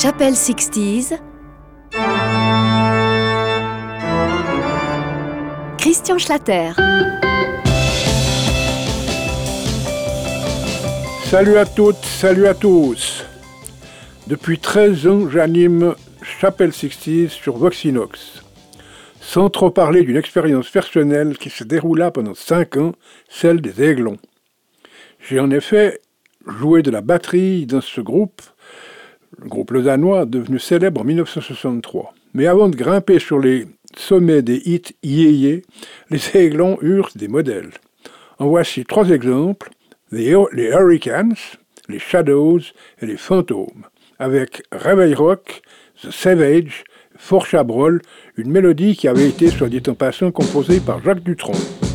Chapelle 60s. Christian Schlatter. Salut à toutes, salut à tous. Depuis 13 ans, j'anime Chapelle 60s sur Voxinox. Sans trop parler d'une expérience personnelle qui se déroula pendant 5 ans, celle des Aiglons. J'ai en effet joué de la batterie dans ce groupe le groupe lausannois devenu célèbre en 1963. Mais avant de grimper sur les sommets des hits yéyé, les aiglons eurent des modèles. En voici trois exemples les, Hurricanes, les Shadows et les Fantômes, avec Réveil Rock, The Savage, Fort Chabrol, une mélodie qui avait été, soit dit en passant, composée par Jacques Dutronc.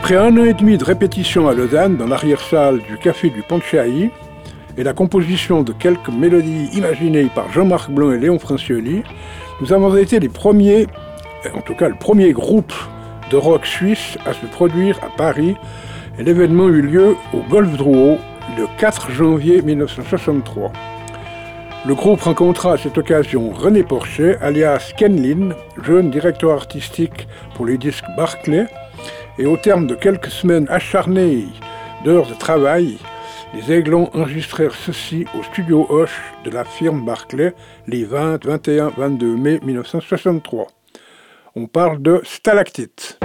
Après un an et demi de répétition à Lausanne, dans l'arrière-salle du Café du Ponchaï, et la composition de quelques mélodies imaginées par Jean-Marc Blanc et Léon Francioli, nous avons été les premiers, en tout cas le premier groupe de rock suisse à se produire à Paris, et l'événement eut lieu au Golf Drouot le 4 janvier 1963. Le groupe rencontra à cette occasion René Porchet, alias Ken jeune directeur artistique pour les disques Barclay, et au terme de quelques semaines acharnées d'heures de travail, les Aiglons enregistrèrent ceci au studio Hoche de la firme Barclay les 20, 21, 22 mai 1963. On parle de stalactite.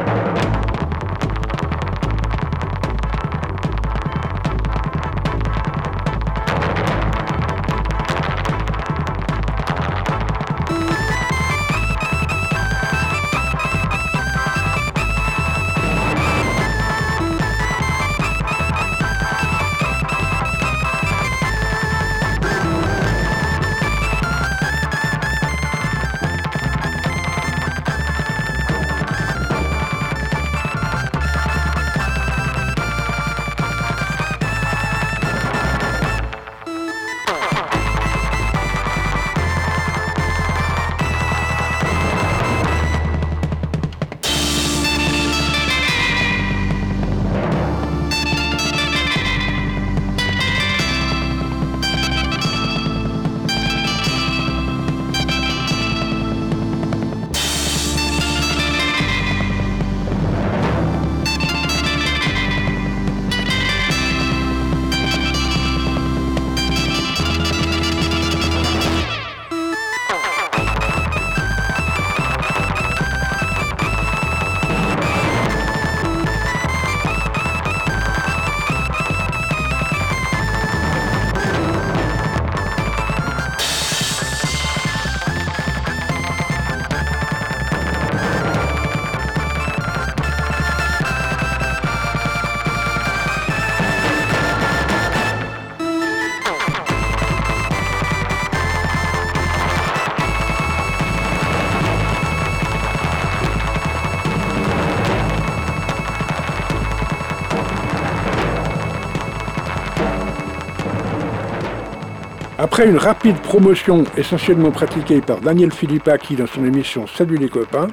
Après une rapide promotion essentiellement pratiquée par Daniel Philippaki dans son émission Salut les copains,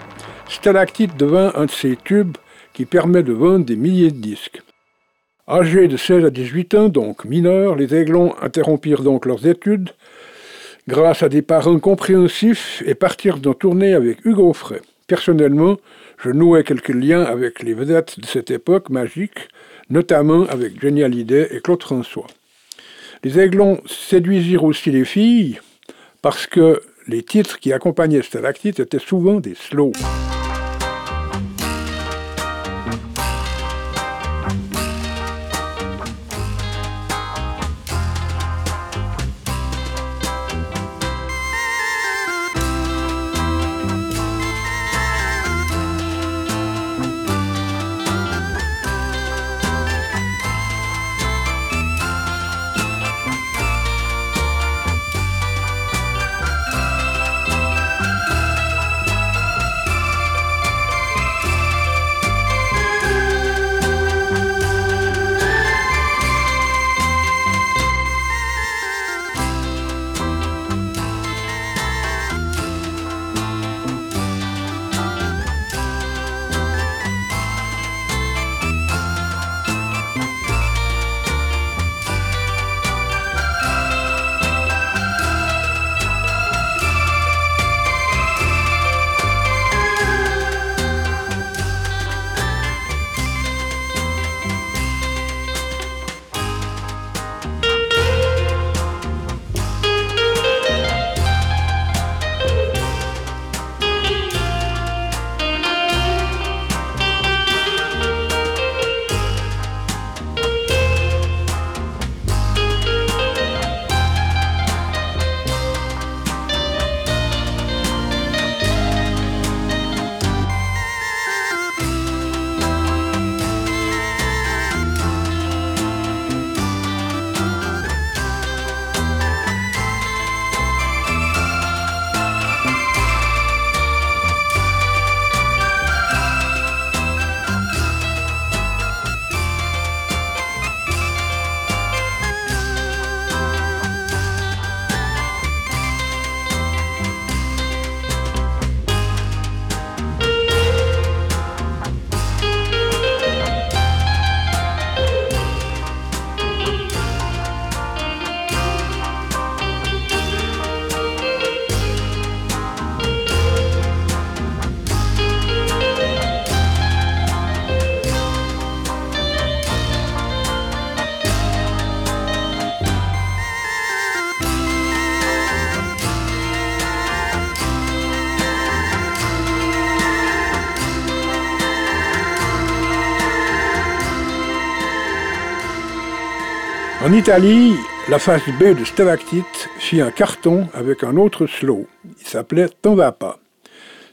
Stalactite devint un de ces tubes qui permet de vendre des milliers de disques. Âgés de 16 à 18 ans, donc mineurs, les Aiglons interrompirent donc leurs études grâce à des parents compréhensifs et partirent en tournée avec Hugo Frey. Personnellement, je nouais quelques liens avec les vedettes de cette époque magique, notamment avec Johnny Hallyday et Claude François. Les aiglons séduisirent aussi les filles parce que les titres qui accompagnaient Stalactite étaient souvent des slows. En Italie, la phase B de Stalactite fit un carton avec un autre slow. Il s'appelait T'en va pas.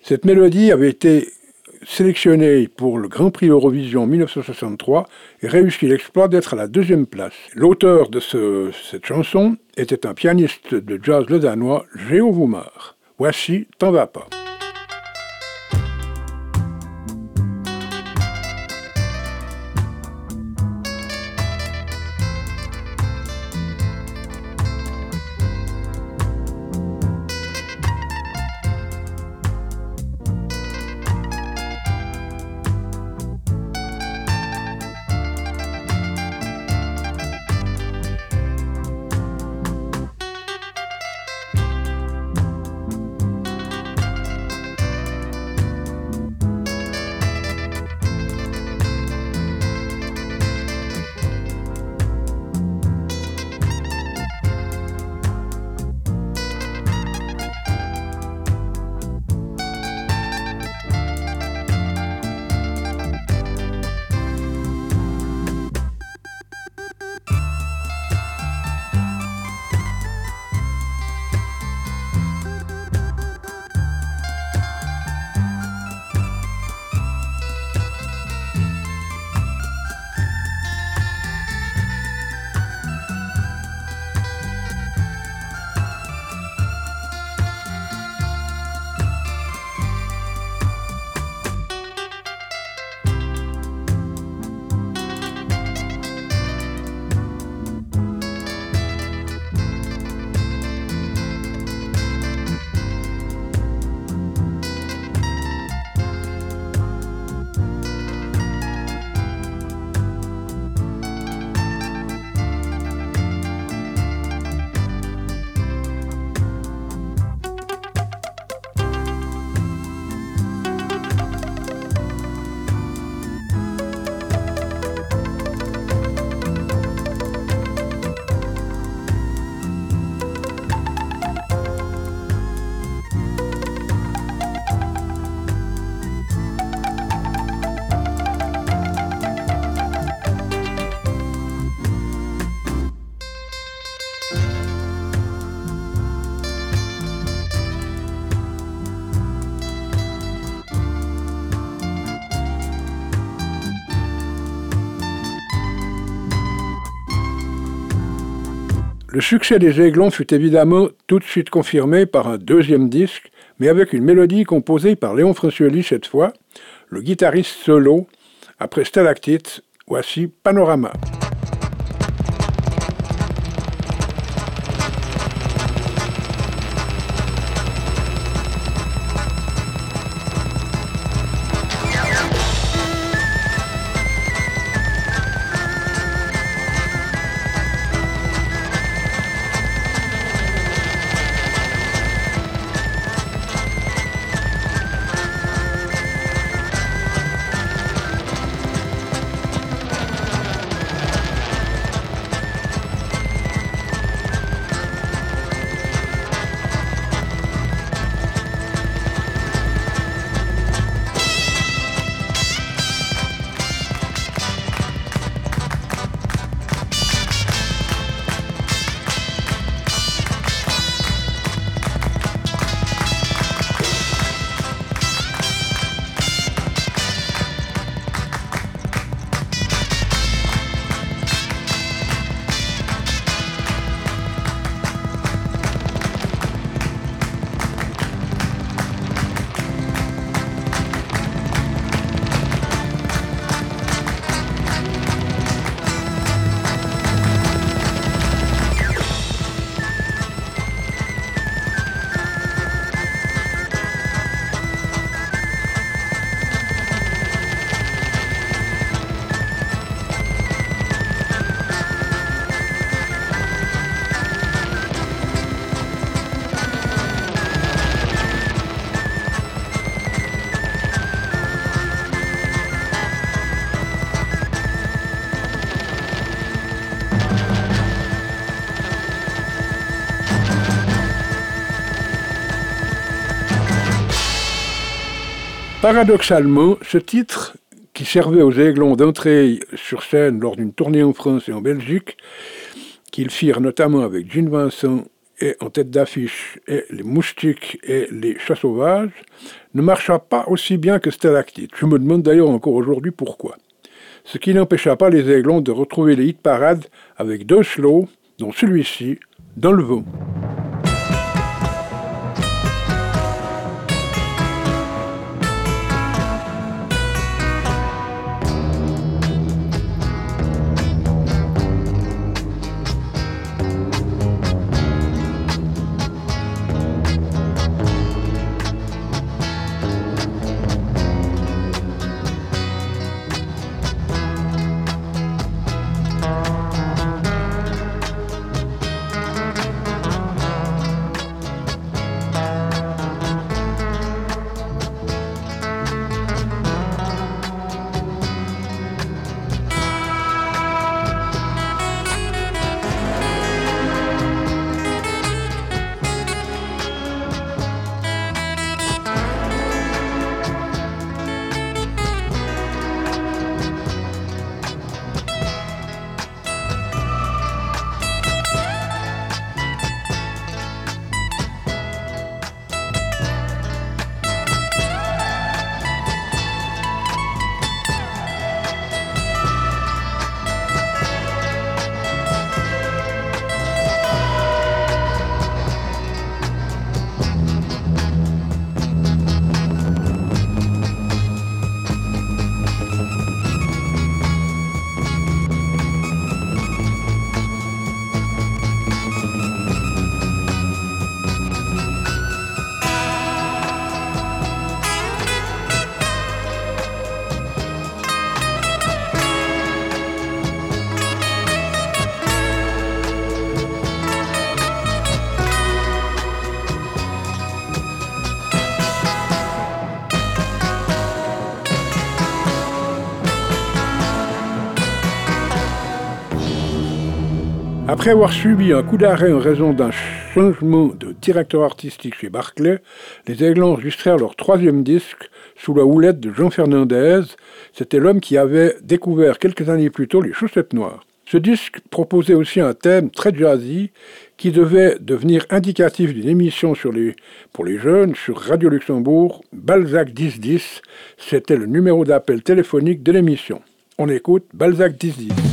Cette mélodie avait été sélectionnée pour le Grand Prix Eurovision 1963 et réussit l'exploit d'être à la deuxième place. L'auteur de cette chanson était un pianiste de jazz le danois, Géo Voumar. Voici T'en pas. Le succès des Aiglons fut évidemment tout de suite confirmé par un deuxième disque, mais avec une mélodie composée par Léon Francioli cette fois, le guitariste solo. Après Stalactite, voici Panorama. Paradoxalement, ce titre, qui servait aux Aiglons d'entrée sur scène lors d'une tournée en France et en Belgique, qu'ils firent notamment avec Gene Vincent et en tête d'affiche et les moustiques et les chats sauvages, ne marcha pas aussi bien que Stalactite. Je me demande d'ailleurs encore aujourd'hui pourquoi. Ce qui n'empêcha pas les Aiglons de retrouver les hit parades avec deux slows, dont celui-ci, dans le vent. Après avoir subi un coup d'arrêt en raison d'un changement de directeur artistique chez Barclay, les Aiglons enregistrèrent leur troisième disque sous la houlette de Jean Fernandez. C'était l'homme qui avait découvert quelques années plus tôt les chaussettes noires. Ce disque proposait aussi un thème très jazzy qui devait devenir indicatif d'une émission pour les jeunes sur Radio Luxembourg, Balzac 1010. C'était le numéro d'appel téléphonique de l'émission. On écoute Balzac 1010.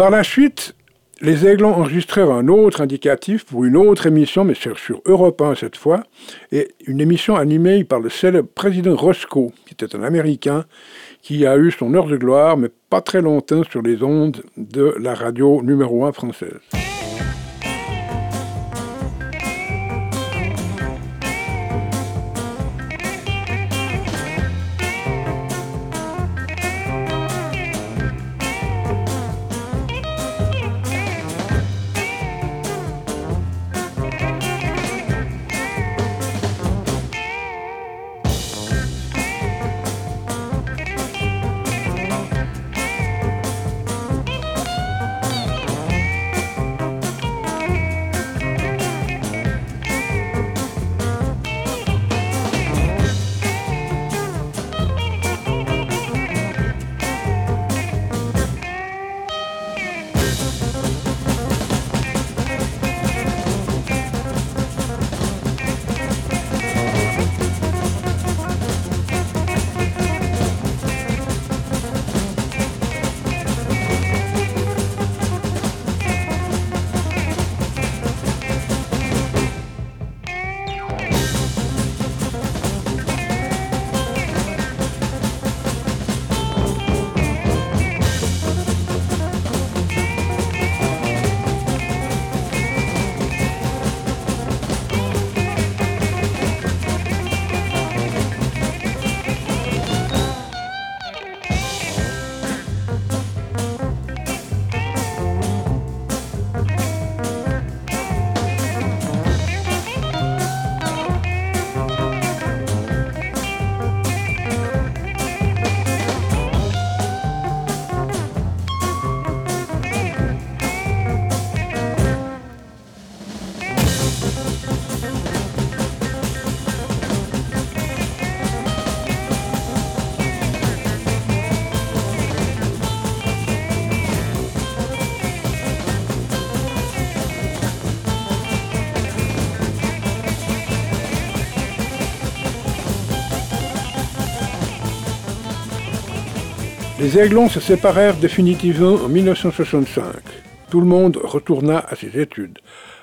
Par la suite, les Aiglons enregistrèrent un autre indicatif pour une autre émission, mais sur, sur Europe 1 cette fois, et une émission animée par le célèbre président Roscoe, qui était un Américain, qui a eu son heure de gloire, mais pas très longtemps sur les ondes de la radio numéro 1 française. Les Aiglons se séparèrent définitivement en 1965. Tout le monde retourna à ses études.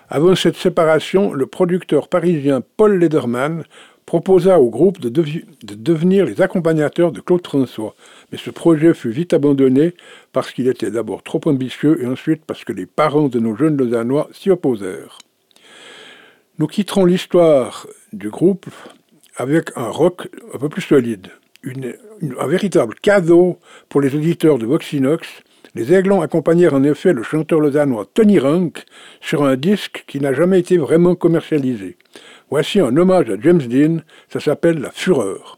Avant cette séparation, le producteur parisien Paul Lederman proposa au groupe de, de, devenir les accompagnateurs de Claude François. Mais ce projet fut vite abandonné parce qu'il était d'abord trop ambitieux et ensuite parce que les parents de nos jeunes Lausannois s'y opposèrent. Nous quitterons l'histoire du groupe avec un rock un peu plus solide un véritable cadeau pour les auditeurs de Voxinox. Les Aiglons accompagnèrent en effet le chanteur lausannois Tony Rank sur un disque qui n'a jamais été vraiment commercialisé. Voici un hommage à James Dean, ça s'appelle La Fureur.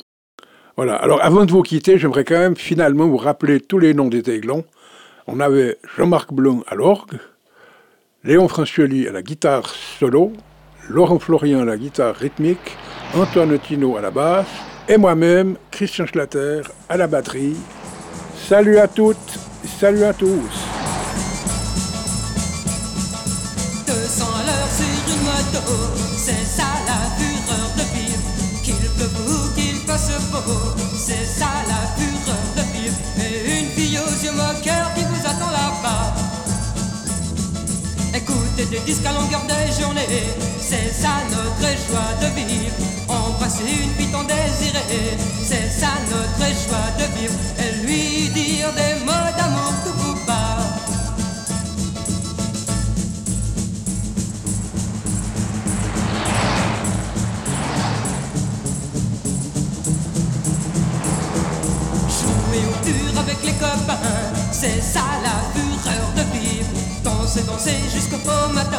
Voilà, alors avant de vous quitter, j'aimerais quand même finalement vous rappeler tous les noms des Aiglons. On avait Jean-Marc Blum à l'orgue, Léon Francioli à la guitare solo, Laurent Florian à la guitare rythmique, Antoine Tino à la basse, et moi-même, Christian Schlatter, à la batterie. Salut à toutes, salut à tous. 200 à l'heure sur une moto, c'est ça la fureur de vivre. Qu'il pleuve ou qu'il fasse beau, c'est ça la fureur de vivre. Et une fille aux yeux moqueurs qui vous attend là-bas. Écoutez des disques à longueur des journées, c'est ça notre joie de vivre. Embrasser une tant désirée, c'est ça notre joie de vivre. Et lui dire des mots d'amour tout coup bas. Jouer au dur avec les copains, c'est ça la fureur de vivre. Danser, danser jusqu'au beau matin.